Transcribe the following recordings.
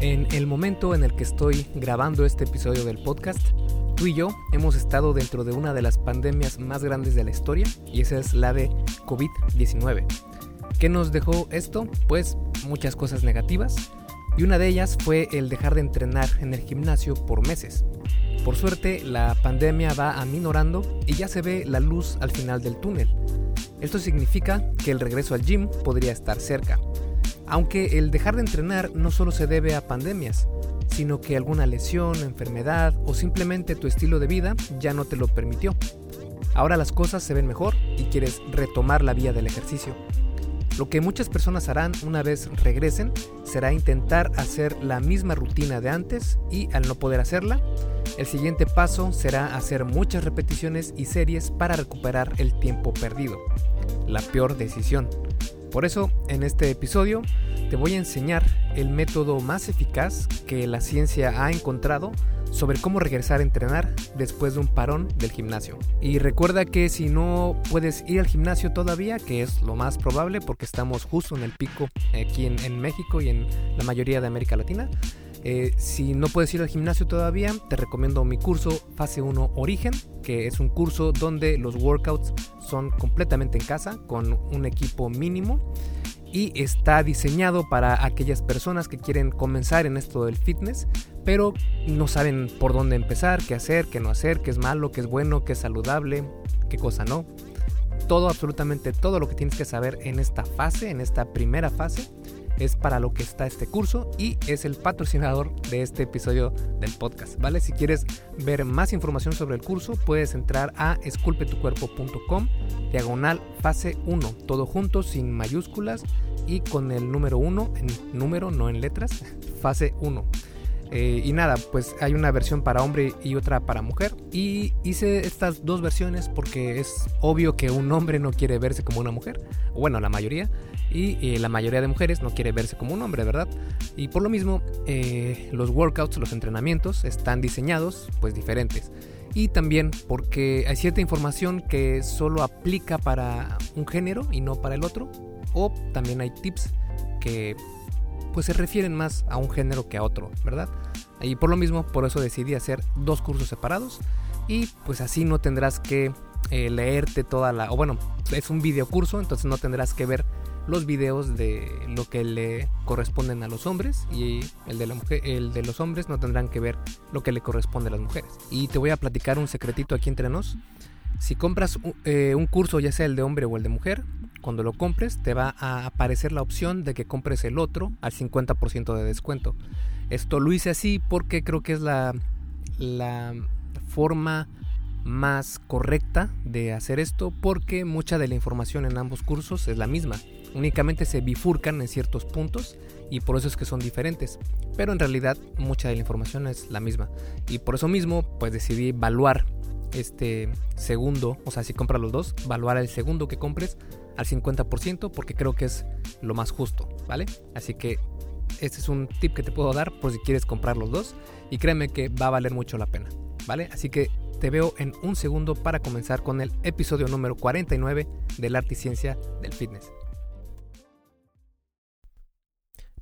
En el momento en el que estoy grabando este episodio del podcast, tú y yo hemos estado dentro de una de las pandemias más grandes de la historia y esa es la de COVID-19. ¿Qué nos dejó esto? Pues muchas cosas negativas y una de ellas fue el dejar de entrenar en el gimnasio por meses. Por suerte, la pandemia va aminorando y ya se ve la luz al final del túnel. Esto significa que el regreso al gym podría estar cerca. Aunque el dejar de entrenar no solo se debe a pandemias, sino que alguna lesión, enfermedad o simplemente tu estilo de vida ya no te lo permitió. Ahora las cosas se ven mejor y quieres retomar la vía del ejercicio. Lo que muchas personas harán una vez regresen será intentar hacer la misma rutina de antes y al no poder hacerla, el siguiente paso será hacer muchas repeticiones y series para recuperar el tiempo perdido. La peor decisión. Por eso, en este episodio, te voy a enseñar el método más eficaz que la ciencia ha encontrado sobre cómo regresar a entrenar después de un parón del gimnasio. Y recuerda que si no puedes ir al gimnasio todavía, que es lo más probable porque estamos justo en el pico aquí en, México y en la mayoría de América Latina, eh, si no puedes ir al gimnasio todavía, te recomiendo mi curso Fase 1 Origen, que es un curso donde los workouts son completamente en casa, con un equipo mínimo. Y está diseñado para aquellas personas que quieren comenzar en esto del fitness, pero no saben por dónde empezar, qué hacer, qué no hacer, qué es malo, qué es bueno, qué es saludable, qué cosa no. Todo, absolutamente todo lo que tienes que saber en esta fase, en esta primera fase, es para lo que está este curso y es el patrocinador de este episodio del podcast, ¿vale? Si quieres ver más información sobre el curso, puedes entrar a esculpetucuerpo.com, diagonal fase 1, todo junto, sin mayúsculas y con el número 1, en número, no en letras, fase 1. Eh, y nada, pues hay una versión para hombre y otra para mujer. Y hice estas dos versiones porque es obvio que un hombre no quiere verse como una mujer. Bueno, la mayoría. Y la mayoría de mujeres no quiere verse como un hombre, ¿verdad? Y por lo mismo, eh, los workouts, los entrenamientos están diseñados pues diferentes. Y también porque hay cierta información que solo aplica para un género y no para el otro. O también hay tips que pues se refieren más a un género que a otro, ¿verdad? Y por lo mismo, por eso decidí hacer dos cursos separados y pues así no tendrás que eh, leerte toda la, o bueno, es un video curso, entonces no tendrás que ver los videos de lo que le corresponden a los hombres y el de, la mujer, el de los hombres no tendrán que ver lo que le corresponde a las mujeres. Y te voy a platicar un secretito aquí entre nos. Si compras eh, un curso, ya sea el de hombre o el de mujer, cuando lo compres te va a aparecer la opción de que compres el otro al 50% de descuento. Esto lo hice así porque creo que es la, forma más correcta de hacer esto porque mucha de la información en ambos cursos es la misma. Únicamente se bifurcan en ciertos puntos y por eso es que son diferentes. Pero en realidad mucha de la información es la misma. Y por eso mismo pues decidí evaluar este segundo, o sea, si compras los dos, evaluar el segundo que compres al 50% porque creo que es lo más justo, ¿vale? Así que este es un tip que te puedo dar por si quieres comprar los dos y créeme que va a valer mucho la pena, ¿vale? Así que te veo en un segundo para comenzar con el episodio número 49 del arte y ciencia del fitness.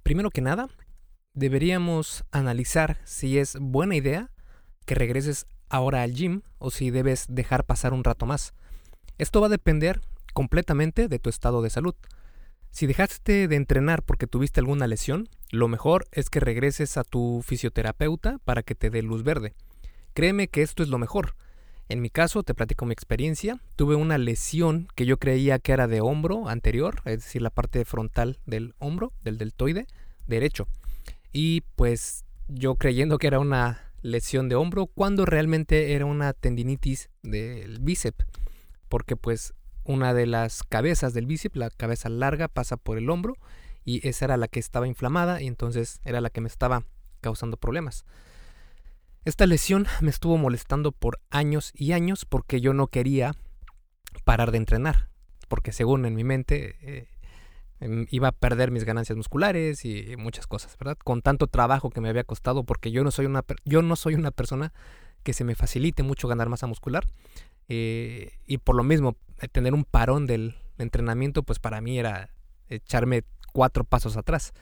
Primero que nada, deberíamos analizar si es buena idea que regreses ahora al gym o si debes dejar pasar un rato más. Esto va a depender completamente de tu estado de salud. Si dejaste de entrenar porque tuviste alguna lesión, lo mejor es que regreses a tu fisioterapeuta para que te dé luz verde. Créeme que esto es lo mejor. En mi caso, te platico mi experiencia, tuve una lesión que yo creía que era de hombro anterior, es decir, la parte frontal del hombro, del deltoide derecho. Y pues yo creyendo que era una lesión de hombro, cuando realmente era una tendinitis del bíceps, porque pues una de las cabezas del bíceps, la cabeza larga, pasa por el hombro y esa era la que estaba inflamada y entonces era la que me estaba causando problemas. Esta lesión me estuvo molestando por años y años porque yo no quería parar de entrenar, porque según en mi mente eh, iba a perder mis ganancias musculares y muchas cosas, ¿verdad? Con tanto trabajo que me había costado porque yo no soy una yo no soy una persona que se me facilite mucho ganar masa muscular. Eh, y por lo mismo, eh, tener un parón del entrenamiento, pues para mí era echarme cuatro pasos atrás.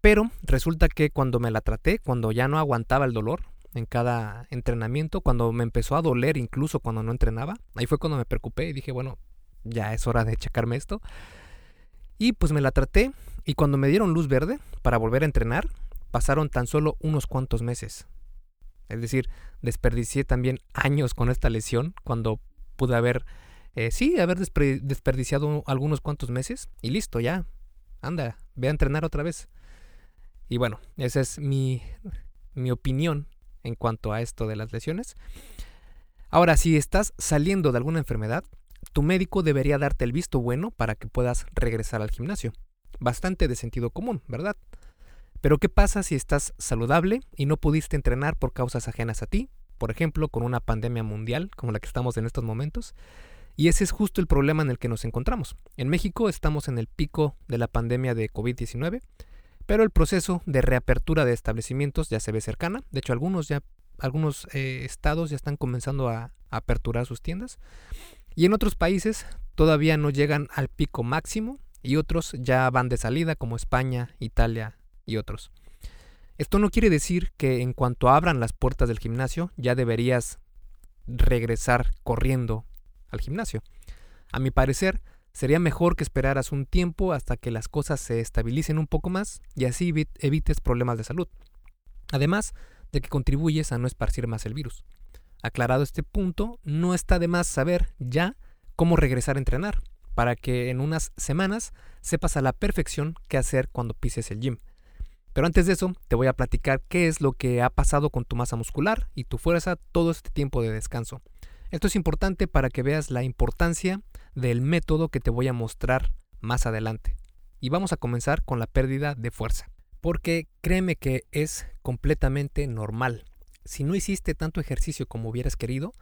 Pero resulta que cuando me la traté, cuando ya no aguantaba el dolor en cada entrenamiento, cuando me empezó a doler incluso cuando no entrenaba, ahí fue cuando me preocupé y dije, bueno, ya es hora de checarme esto. Y pues me la traté y cuando me dieron luz verde para volver a entrenar, pasaron tan solo unos cuantos meses. Es decir, desperdicié también años con esta lesión cuando pude haber, eh, sí, haber desperdiciado algunos cuantos meses y listo, ya. Anda, ve a entrenar otra vez. Y bueno, esa es mi, mi opinión en cuanto a esto de las lesiones. Ahora, si estás saliendo de alguna enfermedad, tu médico debería darte el visto bueno para que puedas regresar al gimnasio. Bastante de sentido común, ¿verdad? Pero ¿qué pasa si estás saludable y no pudiste entrenar por causas ajenas a ti? Por ejemplo, con una pandemia mundial como la que estamos en estos momentos. Y ese es justo el problema en el que nos encontramos. En México estamos en el pico de la pandemia de COVID-19, pero el proceso de reapertura de establecimientos ya se ve cercana. De hecho, algunos ya algunos eh, estados ya están comenzando a aperturar sus tiendas. Y en otros países todavía no llegan al pico máximo y otros ya van de salida como España, Italia y otros. Esto no quiere decir que en cuanto abran las puertas del gimnasio ya deberías regresar corriendo al gimnasio. A mi parecer, sería mejor que esperaras un tiempo hasta que las cosas se estabilicen un poco más y así evites problemas de salud. Además de que contribuyes a no esparcir más el virus. Aclarado este punto, no está de más saber ya cómo regresar a entrenar, para que en unas semanas sepas a la perfección qué hacer cuando pises el gym. Pero antes de eso, te voy a platicar qué es lo que ha pasado con tu masa muscular y tu fuerza todo este tiempo de descanso. Esto es importante para que veas la importancia del método que te voy a mostrar más adelante. Y vamos a comenzar con la pérdida de fuerza. Porque créeme que es completamente normal. Si no hiciste tanto ejercicio como hubieras querido,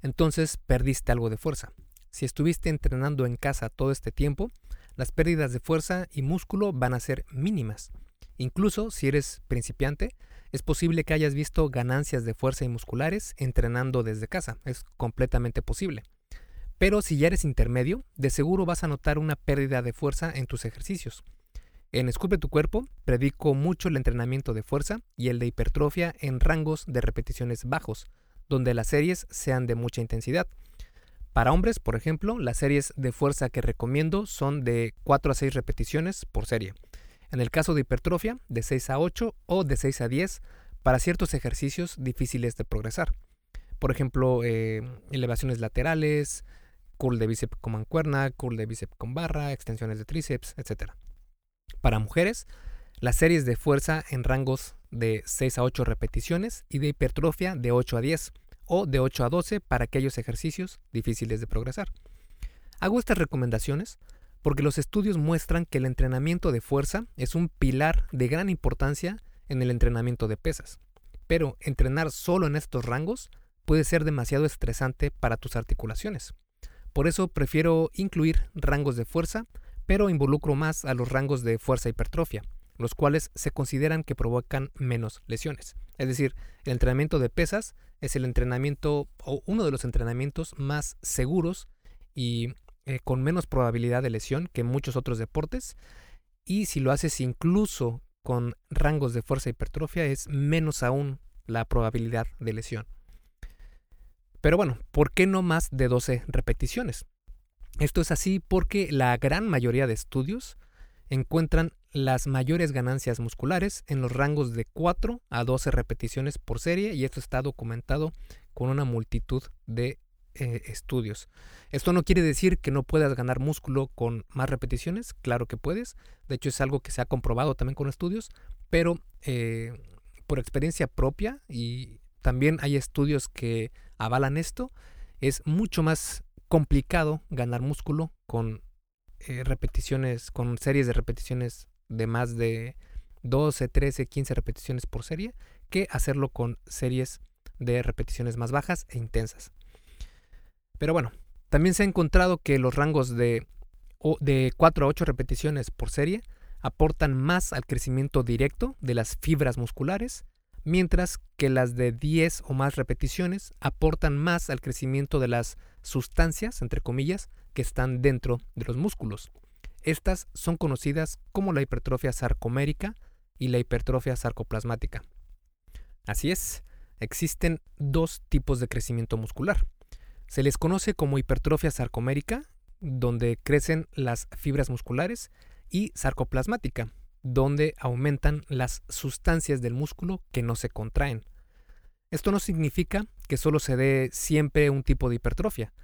entonces perdiste algo de fuerza. Si estuviste entrenando en casa todo este tiempo, las pérdidas de fuerza y músculo van a ser mínimas. Incluso si eres principiante, es posible que hayas visto ganancias de fuerza y musculares entrenando desde casa. Es completamente posible. Pero si ya eres intermedio, de seguro vas a notar una pérdida de fuerza en tus ejercicios. En Esculpe tu cuerpo predico mucho el entrenamiento de fuerza y el de hipertrofia en rangos de repeticiones bajos, donde las series sean de mucha intensidad. Para hombres, por ejemplo, las series de fuerza que recomiendo son de 4 a 6 repeticiones por serie. En el caso de hipertrofia, de 6 a 8 o de 6 a 10 para ciertos ejercicios difíciles de progresar. Por ejemplo, eh, elevaciones laterales, curl de bíceps con mancuerna, curl de bíceps con barra, extensiones de tríceps, etc. Para mujeres, las series de fuerza en rangos de 6 a 8 repeticiones y de hipertrofia de 8 a 10 o de 8 a 12 para aquellos ejercicios difíciles de progresar. Hago estas recomendaciones porque los estudios muestran que el entrenamiento de fuerza es un pilar de gran importancia en el entrenamiento de pesas. Pero entrenar solo en estos rangos puede ser demasiado estresante para tus articulaciones. Por eso prefiero incluir rangos de fuerza, pero involucro más a los rangos de fuerza hipertrofia, los cuales se consideran que provocan menos lesiones. Es decir, el entrenamiento de pesas es el entrenamiento o uno de los entrenamientos más seguros y eh, con menos probabilidad de lesión que muchos otros deportes. Y si lo haces incluso con rangos de fuerza hipertrofia, es menos aún la probabilidad de lesión. Pero bueno, ¿por qué no más de 12 repeticiones? Esto es así porque la gran mayoría de estudios encuentran las mayores ganancias musculares en los rangos de 4 a 12 repeticiones por serie y esto está documentado con una multitud de eh, estudios. Esto no quiere decir que no puedas ganar músculo con más repeticiones, claro que puedes, de hecho es algo que se ha comprobado también con estudios, pero eh, por experiencia propia y también hay estudios que avalan esto, es mucho más complicado ganar músculo con eh, repeticiones, con series de repeticiones de más de 12, 13, 15 repeticiones por serie, que hacerlo con series de repeticiones más bajas e intensas. Pero bueno, también se ha encontrado que los rangos de, de 4 a 8 repeticiones por serie aportan más al crecimiento directo de las fibras musculares, mientras que las de 10 o más repeticiones aportan más al crecimiento de las sustancias, entre comillas, que están dentro de los músculos. Estas son conocidas como la hipertrofia sarcomérica y la hipertrofia sarcoplasmática. Así es, existen dos tipos de crecimiento muscular. Se les conoce como hipertrofia sarcomérica, donde crecen las fibras musculares, y sarcoplasmática, donde aumentan las sustancias del músculo que no se contraen. Esto no significa que solo se dé siempre un tipo de hipertrofia,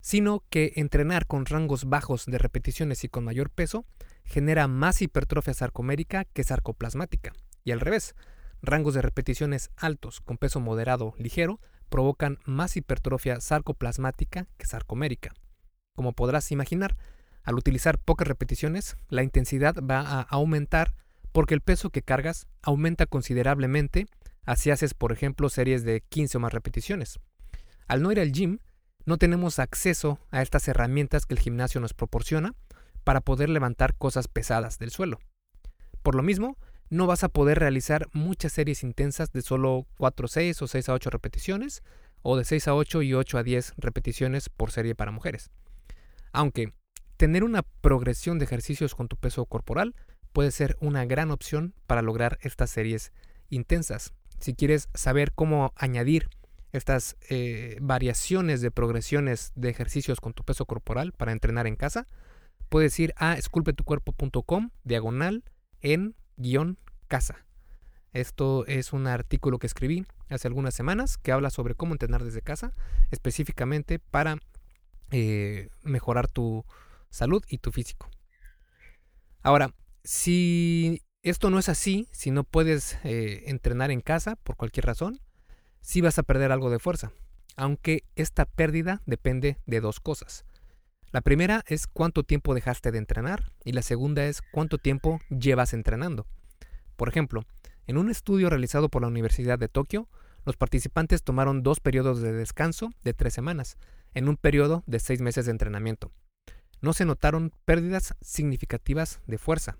sino que entrenar con rangos bajos de repeticiones y con mayor peso genera más hipertrofia sarcomérica que sarcoplasmática. Y al revés, rangos de repeticiones altos con peso moderado ligero provocan más hipertrofia sarcoplasmática que sarcomérica. Como podrás imaginar, al utilizar pocas repeticiones, la intensidad va a aumentar porque el peso que cargas aumenta considerablemente así haces, por ejemplo, series de 15 o más repeticiones. Al no ir al gym, no tenemos acceso a estas herramientas que el gimnasio nos proporciona para poder levantar cosas pesadas del suelo. Por lo mismo, no vas a poder realizar muchas series intensas de solo 4 a 6 o 6 a 8 repeticiones, o de 6 a 8 y 8 a 10 repeticiones por serie para mujeres. Aunque tener una progresión de ejercicios con tu peso corporal puede ser una gran opción para lograr estas series intensas. Si quieres saber cómo añadir estas eh, variaciones de progresiones de ejercicios con tu peso corporal para entrenar en casa, puedes ir a esculpetucuerpo.com diagonal en guion casa. Esto es un artículo que escribí hace algunas semanas que habla sobre cómo entrenar desde casa, específicamente para eh, mejorar tu salud y tu físico. Ahora, si esto no es así, si no puedes eh, entrenar en casa por cualquier razón, sí vas a perder algo de fuerza, aunque esta pérdida depende de dos cosas. La primera es cuánto tiempo dejaste de entrenar y la segunda es cuánto tiempo llevas entrenando. Por ejemplo, en un estudio realizado por la Universidad de Tokio, los participantes tomaron dos periodos de descanso de tres semanas, en un periodo de seis meses de entrenamiento. No se notaron pérdidas significativas de fuerza.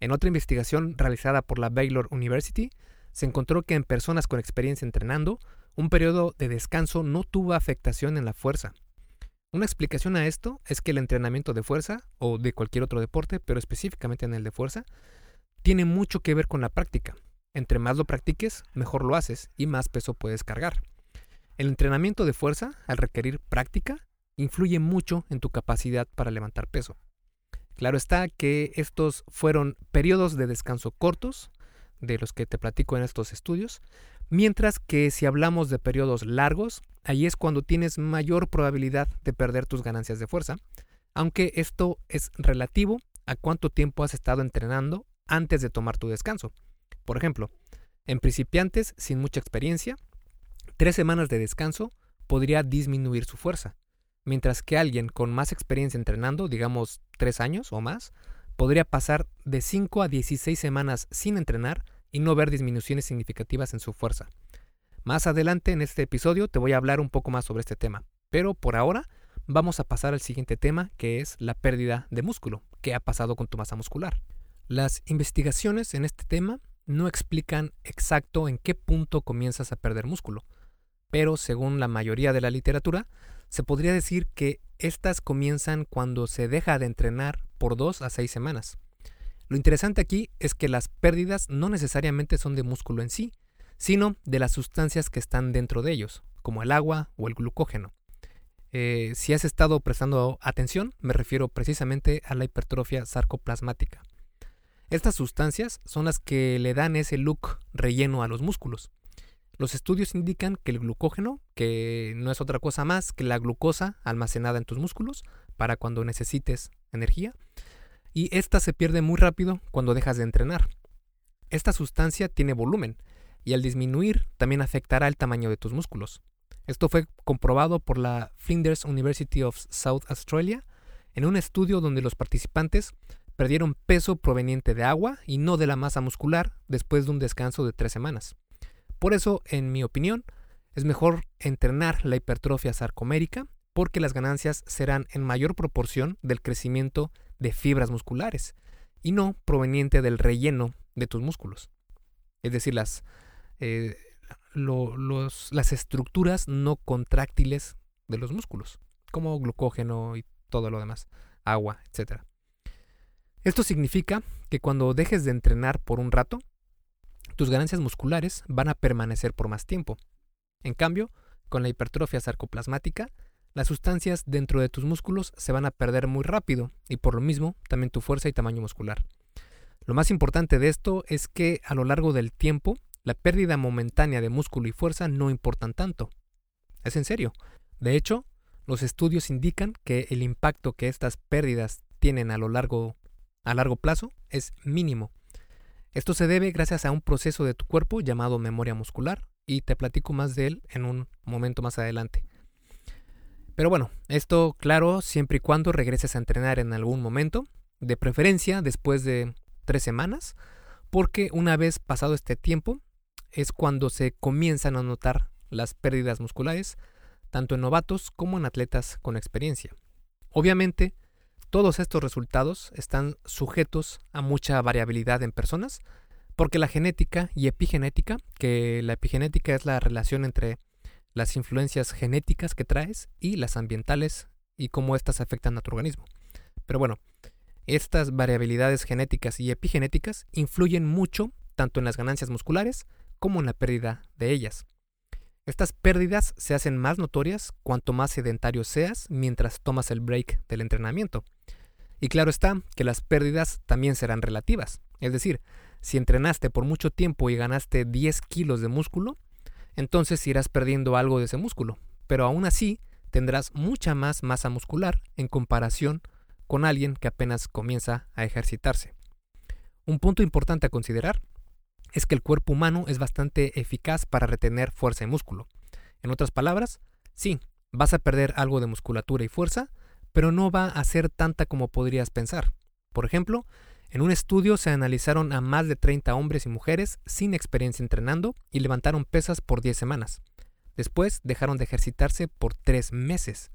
En otra investigación realizada por la Baylor University, se encontró que en personas con experiencia entrenando, un periodo de descanso no tuvo afectación en la fuerza. Una explicación a esto es que el entrenamiento de fuerza, o de cualquier otro deporte, pero específicamente en el de fuerza, tiene mucho que ver con la práctica. Entre más lo practiques, mejor lo haces y más peso puedes cargar. El entrenamiento de fuerza, al requerir práctica, influye mucho en tu capacidad para levantar peso. Claro está que estos fueron periodos de descanso cortos, de los que te platico en estos estudios, mientras que si hablamos de periodos largos, ahí es cuando tienes mayor probabilidad de perder tus ganancias de fuerza, aunque esto es relativo a cuánto tiempo has estado entrenando antes de tomar tu descanso. Por ejemplo, en principiantes sin mucha experiencia, tres semanas de descanso podría disminuir su fuerza, mientras que alguien con más experiencia entrenando, digamos tres años o más, podría pasar de 5 a 16 semanas sin entrenar y no ver disminuciones significativas en su fuerza. Más adelante en este episodio te voy a hablar un poco más sobre este tema, pero por ahora vamos a pasar al siguiente tema que es la pérdida de músculo. ¿Qué ha pasado con tu masa muscular? Las investigaciones en este tema no explican exacto en qué punto comienzas a perder músculo, pero según la mayoría de la literatura, se podría decir que estas comienzan cuando se deja de entrenar por dos a seis semanas. Lo interesante aquí es que las pérdidas no necesariamente son de músculo en sí, sino de las sustancias que están dentro de ellos, como el agua o el glucógeno. Eh, si has estado prestando atención, me refiero precisamente a la hipertrofia sarcoplasmática. Estas sustancias son las que le dan ese look relleno a los músculos. Los estudios indican que el glucógeno, que no es otra cosa más que la glucosa almacenada en tus músculos para cuando necesites energía, y esta se pierde muy rápido cuando dejas de entrenar. Esta sustancia tiene volumen y al disminuir también afectará el tamaño de tus músculos. Esto fue comprobado por la Flinders University of South Australia en un estudio donde los participantes perdieron peso proveniente de agua y no de la masa muscular después de un descanso de tres semanas. Por eso, en mi opinión, es mejor entrenar la hipertrofia sarcomérica porque las ganancias serán en mayor proporción del crecimiento de fibras musculares y no proveniente del relleno de tus músculos. Es decir, las, eh, las estructuras no contráctiles de los músculos, como glucógeno y todo lo demás, agua, etc. Esto significa que cuando dejes de entrenar por un rato, tus ganancias musculares van a permanecer por más tiempo. En cambio, con la hipertrofia sarcoplasmática, las sustancias dentro de tus músculos se van a perder muy rápido y por lo mismo también tu fuerza y tamaño muscular. Lo más importante de esto es que a lo largo del tiempo, la pérdida momentánea de músculo y fuerza no importan tanto. Es en serio. De hecho, los estudios indican que el impacto que estas pérdidas tienen a lo largo a largo plazo es mínimo. Esto se debe gracias a un proceso de tu cuerpo llamado memoria muscular y te platico más de él en un momento más adelante. Pero bueno, esto claro siempre y cuando regreses a entrenar en algún momento, de preferencia después de tres semanas, porque una vez pasado este tiempo es cuando se comienzan a notar las pérdidas musculares, tanto en novatos como en atletas con experiencia. Obviamente, todos estos resultados están sujetos a mucha variabilidad en personas, porque la genética y epigenética, que la epigenética es la relación entre las influencias genéticas que traes y las ambientales y cómo éstas afectan a tu organismo. Pero bueno, estas variabilidades genéticas y epigenéticas influyen mucho tanto en las ganancias musculares como en la pérdida de ellas. Estas pérdidas se hacen más notorias cuanto más sedentario seas mientras tomas el break del entrenamiento. Y claro está que las pérdidas también serán relativas. Es decir, si entrenaste por mucho tiempo y ganaste 10 kilos de músculo, entonces irás perdiendo algo de ese músculo, pero aún así tendrás mucha más masa muscular en comparación con alguien que apenas comienza a ejercitarse. Un punto importante a considerar es que el cuerpo humano es bastante eficaz para retener fuerza y músculo. En otras palabras, sí, vas a perder algo de musculatura y fuerza, pero no va a ser tanta como podrías pensar. Por ejemplo, en un estudio se analizaron a más de 30 hombres y mujeres sin experiencia entrenando y levantaron pesas por 10 semanas. Después dejaron de ejercitarse por 3 meses.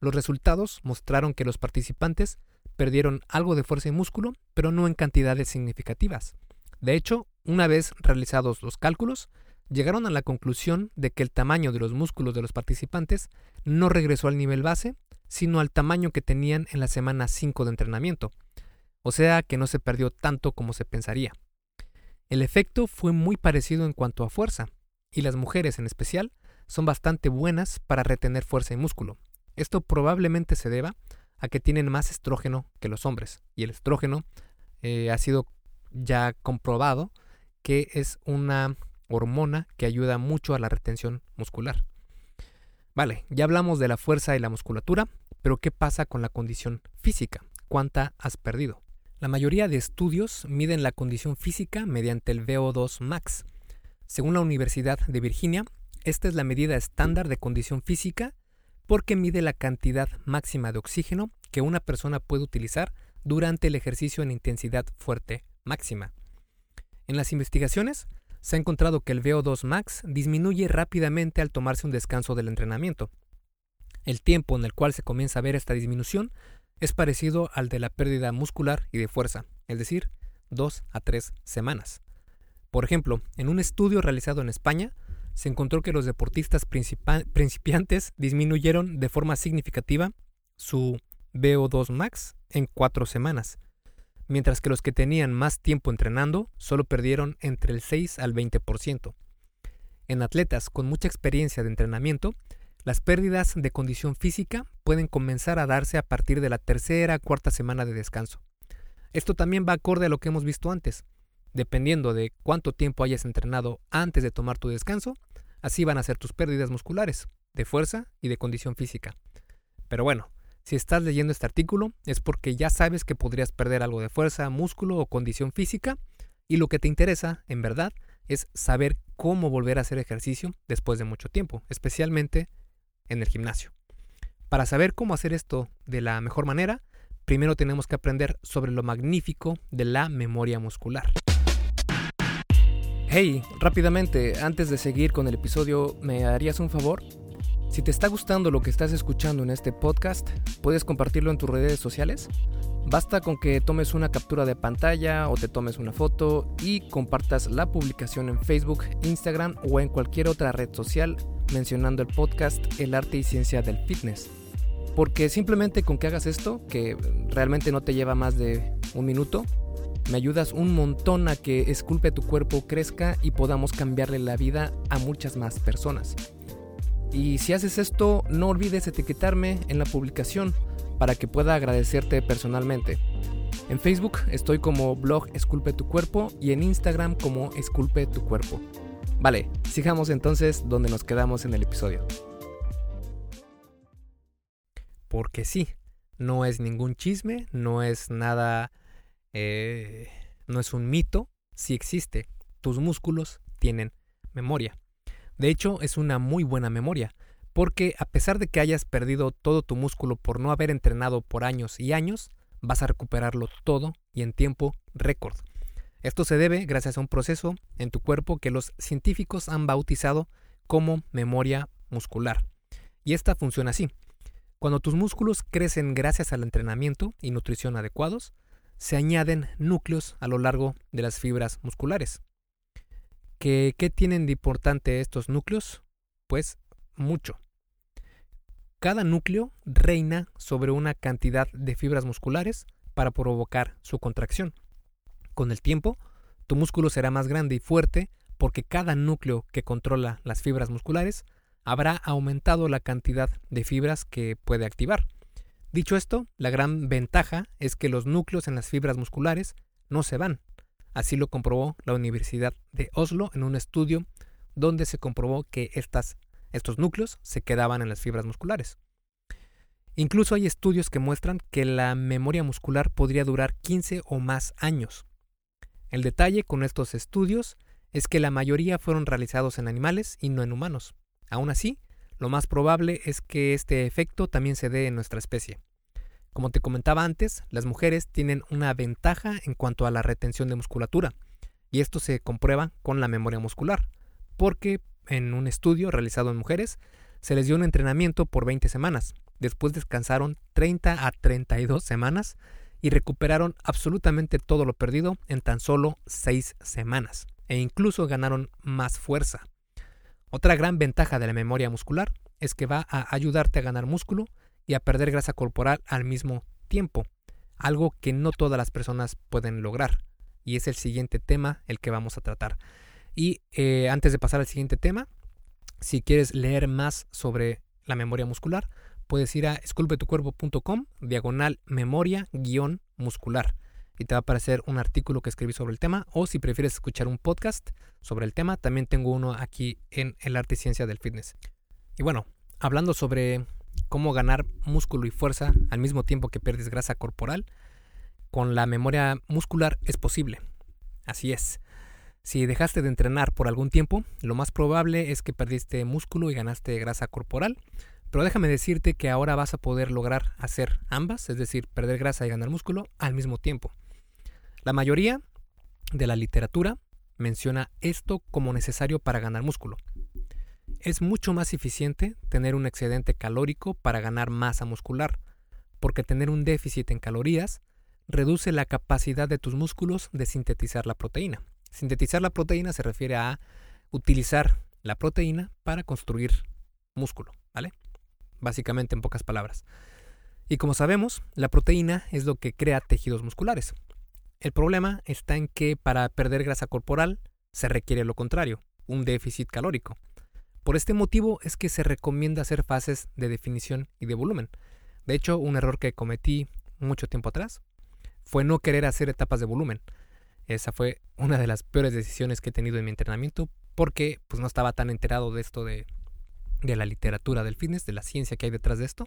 Los resultados mostraron que los participantes perdieron algo de fuerza y músculo, pero no en cantidades significativas. De hecho, una vez realizados los cálculos, llegaron a la conclusión de que el tamaño de los músculos de los participantes no regresó al nivel base, sino al tamaño que tenían en la semana 5 de entrenamiento, o sea que no se perdió tanto como se pensaría. El efecto fue muy parecido en cuanto a fuerza, y las mujeres en especial son bastante buenas para retener fuerza y músculo. Esto probablemente se deba a que tienen más estrógeno que los hombres, y el estrógeno eh, ha sido ya comprobado que es una hormona que ayuda mucho a la retención muscular. Vale, ya hablamos de la fuerza y la musculatura, pero ¿qué pasa con la condición física? ¿Cuánta has perdido? La mayoría de estudios miden la condición física mediante el VO2 max. Según la Universidad de Virginia, esta es la medida estándar de condición física porque mide la cantidad máxima de oxígeno que una persona puede utilizar durante el ejercicio en intensidad fuerte máxima. En las investigaciones se ha encontrado que el VO2 max disminuye rápidamente al tomarse un descanso del entrenamiento. El tiempo en el cual se comienza a ver esta disminución es parecido al de la pérdida muscular y de fuerza, es decir, dos a tres semanas. Por ejemplo, en un estudio realizado en España, se encontró que los deportistas principiantes disminuyeron de forma significativa su VO2 max en cuatro semanas, mientras que los que tenían más tiempo entrenando solo perdieron entre el 6 al 20%. En atletas con mucha experiencia de entrenamiento, las pérdidas de condición física pueden comenzar a darse a partir de la tercera cuarta semana de descanso. Esto también va acorde a lo que hemos visto antes. Dependiendo de cuánto tiempo hayas entrenado antes de tomar tu descanso, así van a ser tus pérdidas musculares, de fuerza y de condición física. Pero bueno, si estás leyendo este artículo es porque ya sabes que podrías perder algo de fuerza, músculo o condición física y lo que te interesa, en verdad, es saber cómo volver a hacer ejercicio después de mucho tiempo, especialmente en el gimnasio. Para saber cómo hacer esto de la mejor manera, primero tenemos que aprender sobre lo magnífico de la memoria muscular. Hey, rápidamente, antes de seguir con el episodio, ¿me harías un favor? Si te está gustando lo que estás escuchando en este podcast, puedes compartirlo en tus redes sociales. Basta con que tomes una captura de pantalla o te tomes una foto y compartas la publicación en Facebook, Instagram o en cualquier otra red social mencionando el podcast El arte y ciencia del fitness. Porque simplemente con que hagas esto, que realmente no te lleva más de un minuto, Me ayudas un montón a que Esculpe tu cuerpo crezca y podamos cambiarle la vida a muchas más personas. Y si haces esto, no olvides etiquetarme en la publicación para que pueda agradecerte personalmente. En Facebook estoy como blog Esculpe tu cuerpo y en Instagram como Esculpe tu cuerpo. Vale, sigamos entonces donde nos quedamos en el episodio. Porque sí, no es ningún chisme, no es nada, eh, no es un mito, sí existe. Tus músculos tienen memoria. De hecho, es una muy buena memoria, porque a pesar de que hayas perdido todo tu músculo por no haber entrenado por años y años, vas a recuperarlo todo y en tiempo récord. Esto se debe gracias a un proceso en tu cuerpo que los científicos han bautizado como memoria muscular. Y esta funciona así. Cuando tus músculos crecen gracias al entrenamiento y nutrición adecuados, se añaden núcleos a lo largo de las fibras musculares. ¿Qué, tienen de importante estos núcleos? Pues mucho. Cada núcleo reina sobre una cantidad de fibras musculares para provocar su contracción. Con el tiempo, tu músculo será más grande y fuerte porque cada núcleo que controla las fibras musculares habrá aumentado la cantidad de fibras que puede activar. Dicho esto, la gran ventaja es que los núcleos en las fibras musculares no se van, Así lo comprobó la Universidad de Oslo en un estudio donde se comprobó que estas, estos núcleos se quedaban en las fibras musculares. Incluso hay estudios que muestran que la memoria muscular podría durar 15 o más años. El detalle con estos estudios es que la mayoría fueron realizados en animales y no en humanos. Aún así, lo más probable es que este efecto también se dé en nuestra especie. Como te comentaba antes, las mujeres tienen una ventaja en cuanto a la retención de musculatura, y esto se comprueba con la memoria muscular, porque en un estudio realizado en mujeres se les dio un entrenamiento por 20 semanas, después descansaron 30 a 32 semanas y recuperaron absolutamente todo lo perdido en tan solo 6 semanas, e incluso ganaron más fuerza. Otra gran ventaja de la memoria muscular es que va a ayudarte a ganar músculo y a perder grasa corporal al mismo tiempo, algo que no todas las personas pueden lograr. Y es el siguiente tema el que vamos a tratar. Y eh, antes de pasar al siguiente tema, si quieres leer más sobre la memoria muscular, puedes ir a esculpetucuerpo.com, diagonal memoria guion muscular. Y te va a aparecer un artículo que escribí sobre el tema. O si prefieres escuchar un podcast sobre el tema, también tengo uno aquí en el arte y ciencia del fitness. Y bueno, hablando sobre cómo ganar músculo y fuerza al mismo tiempo que pierdes grasa corporal, con la memoria muscular es posible. Así es. Si dejaste de entrenar por algún tiempo, lo más probable es que perdiste músculo y ganaste grasa corporal. Pero déjame decirte que ahora vas a poder lograr hacer ambas, es decir, perder grasa y ganar músculo al mismo tiempo. La mayoría de la literatura menciona esto como necesario para ganar músculo. Es mucho más eficiente tener un excedente calórico para ganar masa muscular, porque tener un déficit en calorías reduce la capacidad de tus músculos de sintetizar la proteína. Sintetizar la proteína se refiere a utilizar la proteína para construir músculo, ¿vale? Básicamente en pocas palabras. Y como sabemos, la proteína es lo que crea tejidos musculares. El problema está en que para perder grasa corporal se requiere lo contrario, un déficit calórico. Por este motivo es que se recomienda hacer fases de definición y de volumen. De hecho, un error que cometí mucho tiempo atrás fue no querer hacer etapas de volumen. Esa fue una de las peores decisiones que he tenido en mi entrenamiento porque pues no estaba tan enterado de esto de, de la literatura del fitness, de la ciencia que hay detrás de esto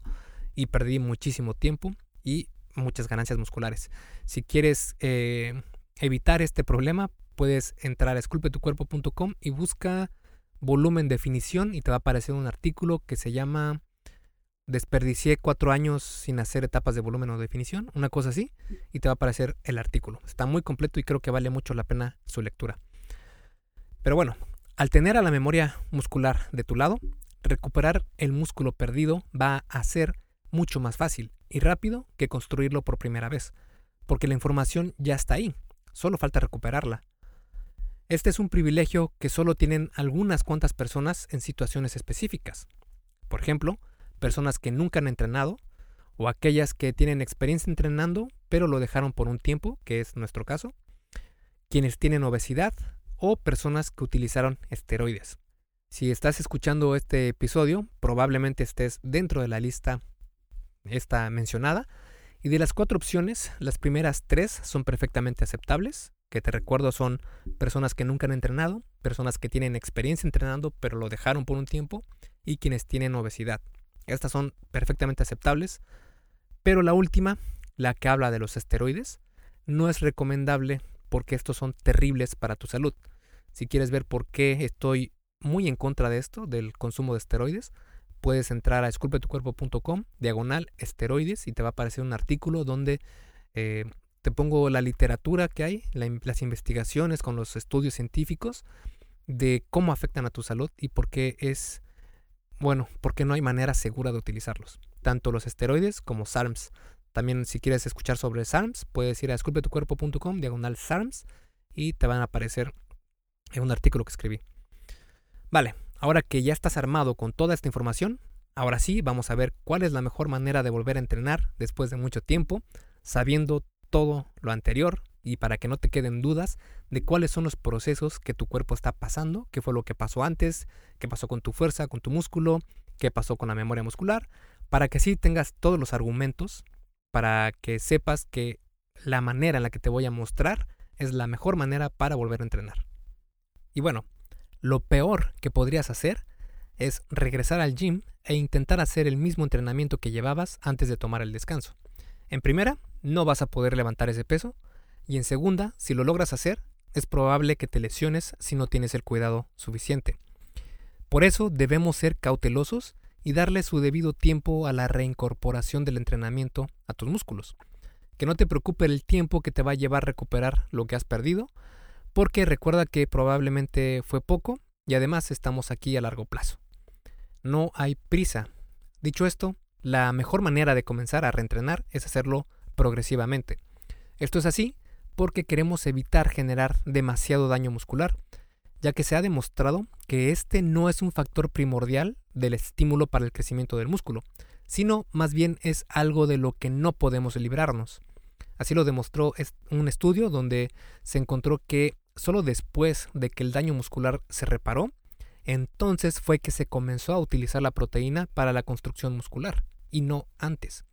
y perdí muchísimo tiempo y muchas ganancias musculares. Si quieres eh, evitar este problema, puedes entrar a esculpetucuerpo.com y busca volumen definición y te va a aparecer un artículo que se llama Desperdicié cuatro años sin hacer etapas de volumen o definición, una cosa así, y te va a aparecer el artículo. Está muy completo y creo que vale mucho la pena su lectura. Pero bueno, al tener a la memoria muscular de tu lado, recuperar el músculo perdido va a ser mucho más fácil y rápido que construirlo por primera vez, porque la información ya está ahí, solo falta recuperarla. Este es un privilegio que solo tienen algunas cuantas personas en situaciones específicas. Por ejemplo, personas que nunca han entrenado o aquellas que tienen experiencia entrenando pero lo dejaron por un tiempo, que es nuestro caso, quienes tienen obesidad o personas que utilizaron esteroides. Si estás escuchando este episodio, probablemente estés dentro de la lista esta mencionada. Y de las cuatro opciones, las primeras tres son perfectamente aceptables, que te recuerdo son personas que nunca han entrenado, personas que tienen experiencia entrenando pero lo dejaron por un tiempo y quienes tienen obesidad. Estas son perfectamente aceptables, pero la última, la que habla de los esteroides, no es recomendable porque estos son terribles para tu salud. Si quieres ver por qué estoy muy en contra de esto, del consumo de esteroides, puedes entrar a esculpetucuerpo.com, diagonal esteroides, y te va a aparecer un artículo donde eh, te pongo la literatura que hay, las investigaciones con los estudios científicos de cómo afectan a tu salud y por qué es, bueno, porque no hay manera segura de utilizarlos. Tanto los esteroides como SARMs. También si quieres escuchar sobre SARMs, puedes ir a esculpetucuerpo.com, diagonal SARMs, y te van a aparecer en un artículo que escribí. Vale, ahora que ya estás armado con toda esta información, ahora sí vamos a ver cuál es la mejor manera de volver a entrenar después de mucho tiempo, sabiendo todo lo anterior y para que no te queden dudas de cuáles son los procesos que tu cuerpo está pasando, qué fue lo que pasó antes, qué pasó con tu fuerza, con tu músculo, qué pasó con la memoria muscular, para que así tengas todos los argumentos, para que sepas que la manera en la que te voy a mostrar es la mejor manera para volver a entrenar. Y bueno, lo peor que podrías hacer es regresar al gym e intentar hacer el mismo entrenamiento que llevabas antes de tomar el descanso. En primera, no vas a poder levantar ese peso. Y en segunda, si lo logras hacer, es probable que te lesiones si no tienes el cuidado suficiente. Por eso debemos ser cautelosos y darle su debido tiempo a la reincorporación del entrenamiento a tus músculos. Que no te preocupe el tiempo que te va a llevar recuperar lo que has perdido, porque recuerda que probablemente fue poco y además estamos aquí a largo plazo. No hay prisa. Dicho esto, la mejor manera de comenzar a reentrenar es hacerlo progresivamente. Esto es así porque queremos evitar generar demasiado daño muscular, ya que se ha demostrado que este no es un factor primordial del estímulo para el crecimiento del músculo, sino más bien es algo de lo que no podemos librarnos. Así lo demostró un estudio donde se encontró que solo después de que el daño muscular se reparó, entonces fue que se comenzó a utilizar la proteína para la construcción muscular, y no antes.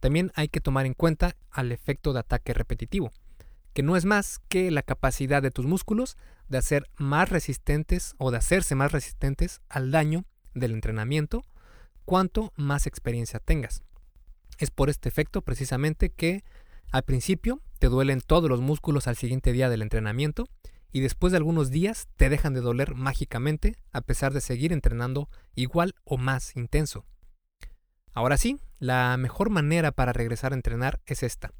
También hay que tomar en cuenta al efecto de ataque repetitivo, que no es más que la capacidad de tus músculos de hacer más resistentes o de hacerse más resistentes al daño del entrenamiento cuanto más experiencia tengas. Es por este efecto precisamente que al principio te duelen todos los músculos al siguiente día del entrenamiento y después de algunos días te dejan de doler mágicamente a pesar de seguir entrenando igual o más intenso. Ahora sí, la mejor manera para regresar a entrenar es esta.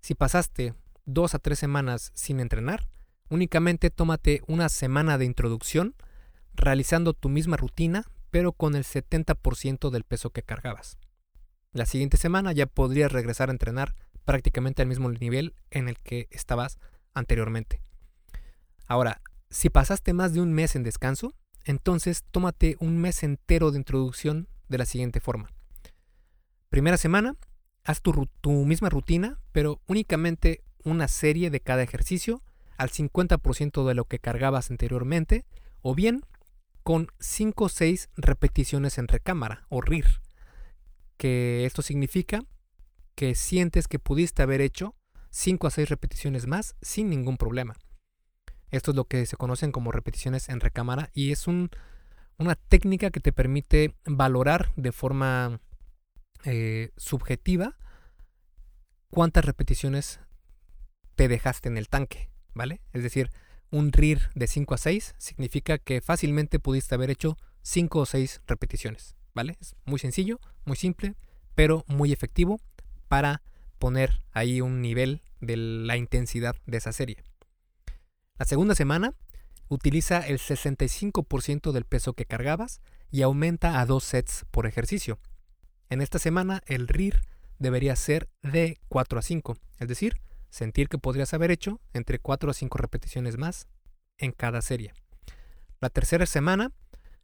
Si pasaste dos a tres semanas sin entrenar, únicamente tómate una semana de introducción realizando tu misma rutina, pero con el 70% del peso que cargabas. La siguiente semana ya podrías regresar a entrenar prácticamente al mismo nivel en el que estabas anteriormente. Ahora, si pasaste más de un mes en descanso, entonces tómate un mes entero de introducción de la siguiente forma. Primera semana, haz tu, misma rutina, pero únicamente una serie de cada ejercicio al 50% de lo que cargabas anteriormente, o bien con 5 o 6 repeticiones en recámara o RIR, que esto significa que sientes que pudiste haber hecho 5 a 6 repeticiones más sin ningún problema. Esto es lo que se conocen como repeticiones en recámara y es una técnica que te permite valorar de forma eh, subjetiva cuántas repeticiones te dejaste en el tanque, ¿vale? Es decir, un RIR de 5 a 6 significa que fácilmente pudiste haber hecho 5 o 6 repeticiones, ¿vale? Es muy sencillo, muy simple, pero muy efectivo para poner ahí un nivel de la intensidad de esa serie. La segunda semana utiliza el 65% del peso que cargabas y aumenta a dos sets por ejercicio. En esta semana el RIR debería ser de 4 a 5, es decir, sentir que podrías haber hecho entre 4 a 5 repeticiones más en cada serie. La tercera semana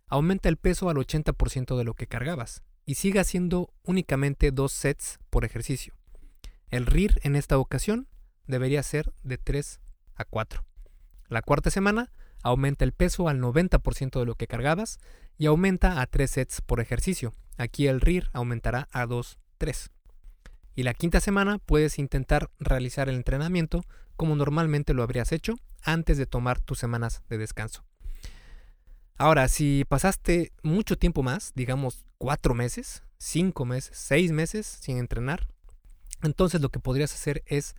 aumenta el peso al 80% de lo que cargabas y sigue haciendo únicamente dos sets por ejercicio. El RIR en esta ocasión debería ser de 3 a 4. La cuarta semana aumenta el peso al 90% de lo que cargabas y aumenta a 3 sets por ejercicio. Aquí el RIR aumentará a 2, 3. Y la quinta semana puedes intentar realizar el entrenamiento como normalmente lo habrías hecho antes de tomar tus semanas de descanso. Ahora, si pasaste mucho tiempo más, digamos cuatro meses, cinco meses, seis meses sin entrenar, entonces lo que podrías hacer es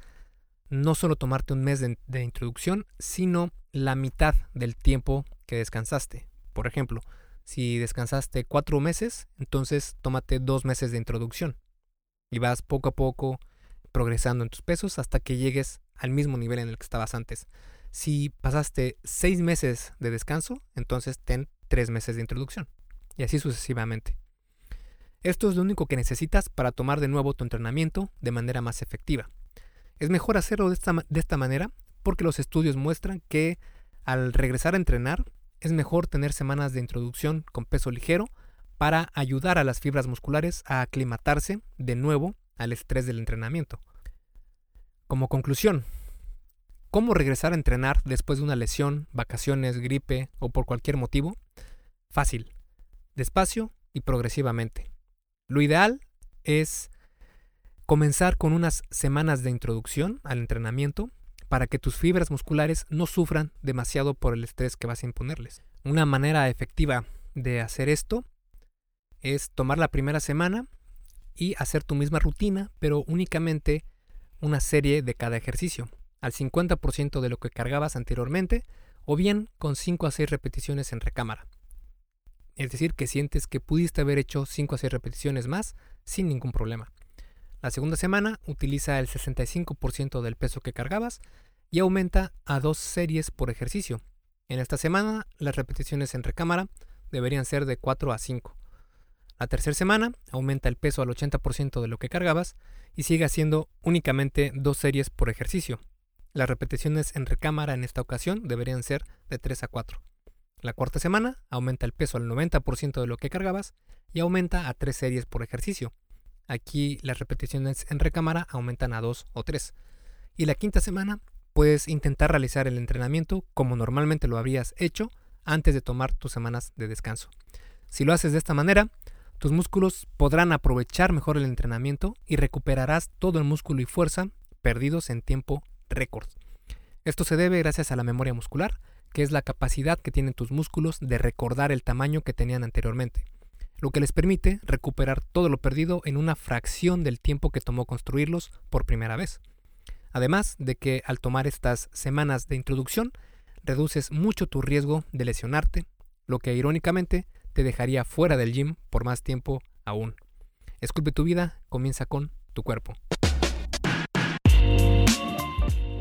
no solo tomarte un mes de, introducción, sino la mitad del tiempo que descansaste. Por ejemplo, si descansaste cuatro meses, entonces tómate dos meses de introducción. Y vas poco a poco progresando en tus pesos hasta que llegues al mismo nivel en el que estabas antes. Si pasaste seis meses de descanso, entonces ten tres meses de introducción. Y así sucesivamente. Esto es lo único que necesitas para tomar de nuevo tu entrenamiento de manera más efectiva. Es mejor hacerlo de esta, de esta manera porque los estudios muestran que al regresar a entrenar es mejor tener semanas de introducción con peso ligero para ayudar a las fibras musculares a aclimatarse de nuevo al estrés del entrenamiento. Como conclusión, ¿cómo regresar a entrenar después de una lesión, vacaciones, gripe o por cualquier motivo? Fácil, despacio y progresivamente. Lo ideal es comenzar con unas semanas de introducción al entrenamiento para que tus fibras musculares no sufran demasiado por el estrés que vas a imponerles. Una manera efectiva de hacer esto es tomar la primera semana y hacer tu misma rutina, pero únicamente una serie de cada ejercicio, al 50% de lo que cargabas anteriormente, o bien con 5 a 6 repeticiones en recámara. Es decir, que sientes que pudiste haber hecho 5 a 6 repeticiones más sin ningún problema. La segunda semana utiliza el 65% del peso que cargabas y aumenta a dos series por ejercicio. En esta semana las repeticiones en recámara deberían ser de 4 a 5. La tercera semana aumenta el peso al 80% de lo que cargabas y sigue haciendo únicamente dos series por ejercicio. Las repeticiones en recámara en esta ocasión deberían ser de 3 a 4. La cuarta semana aumenta el peso al 90% de lo que cargabas y aumenta a 3 series por ejercicio. Aquí las repeticiones en recámara aumentan a 2 o 3. Y la quinta semana puedes intentar realizar el entrenamiento como normalmente lo habrías hecho antes de tomar tus semanas de descanso. Si lo haces de esta manera, tus músculos podrán aprovechar mejor el entrenamiento y recuperarás todo el músculo y fuerza perdidos en tiempo récord. Esto se debe gracias a la memoria muscular, que es la capacidad que tienen tus músculos de recordar el tamaño que tenían anteriormente, lo que les permite recuperar todo lo perdido en una fracción del tiempo que tomó construirlos por primera vez. Además de que al tomar estas semanas de introducción, reduces mucho tu riesgo de lesionarte, lo que irónicamente te dejaría fuera del gym por más tiempo aún. Esculpe tu vida, comienza con tu cuerpo.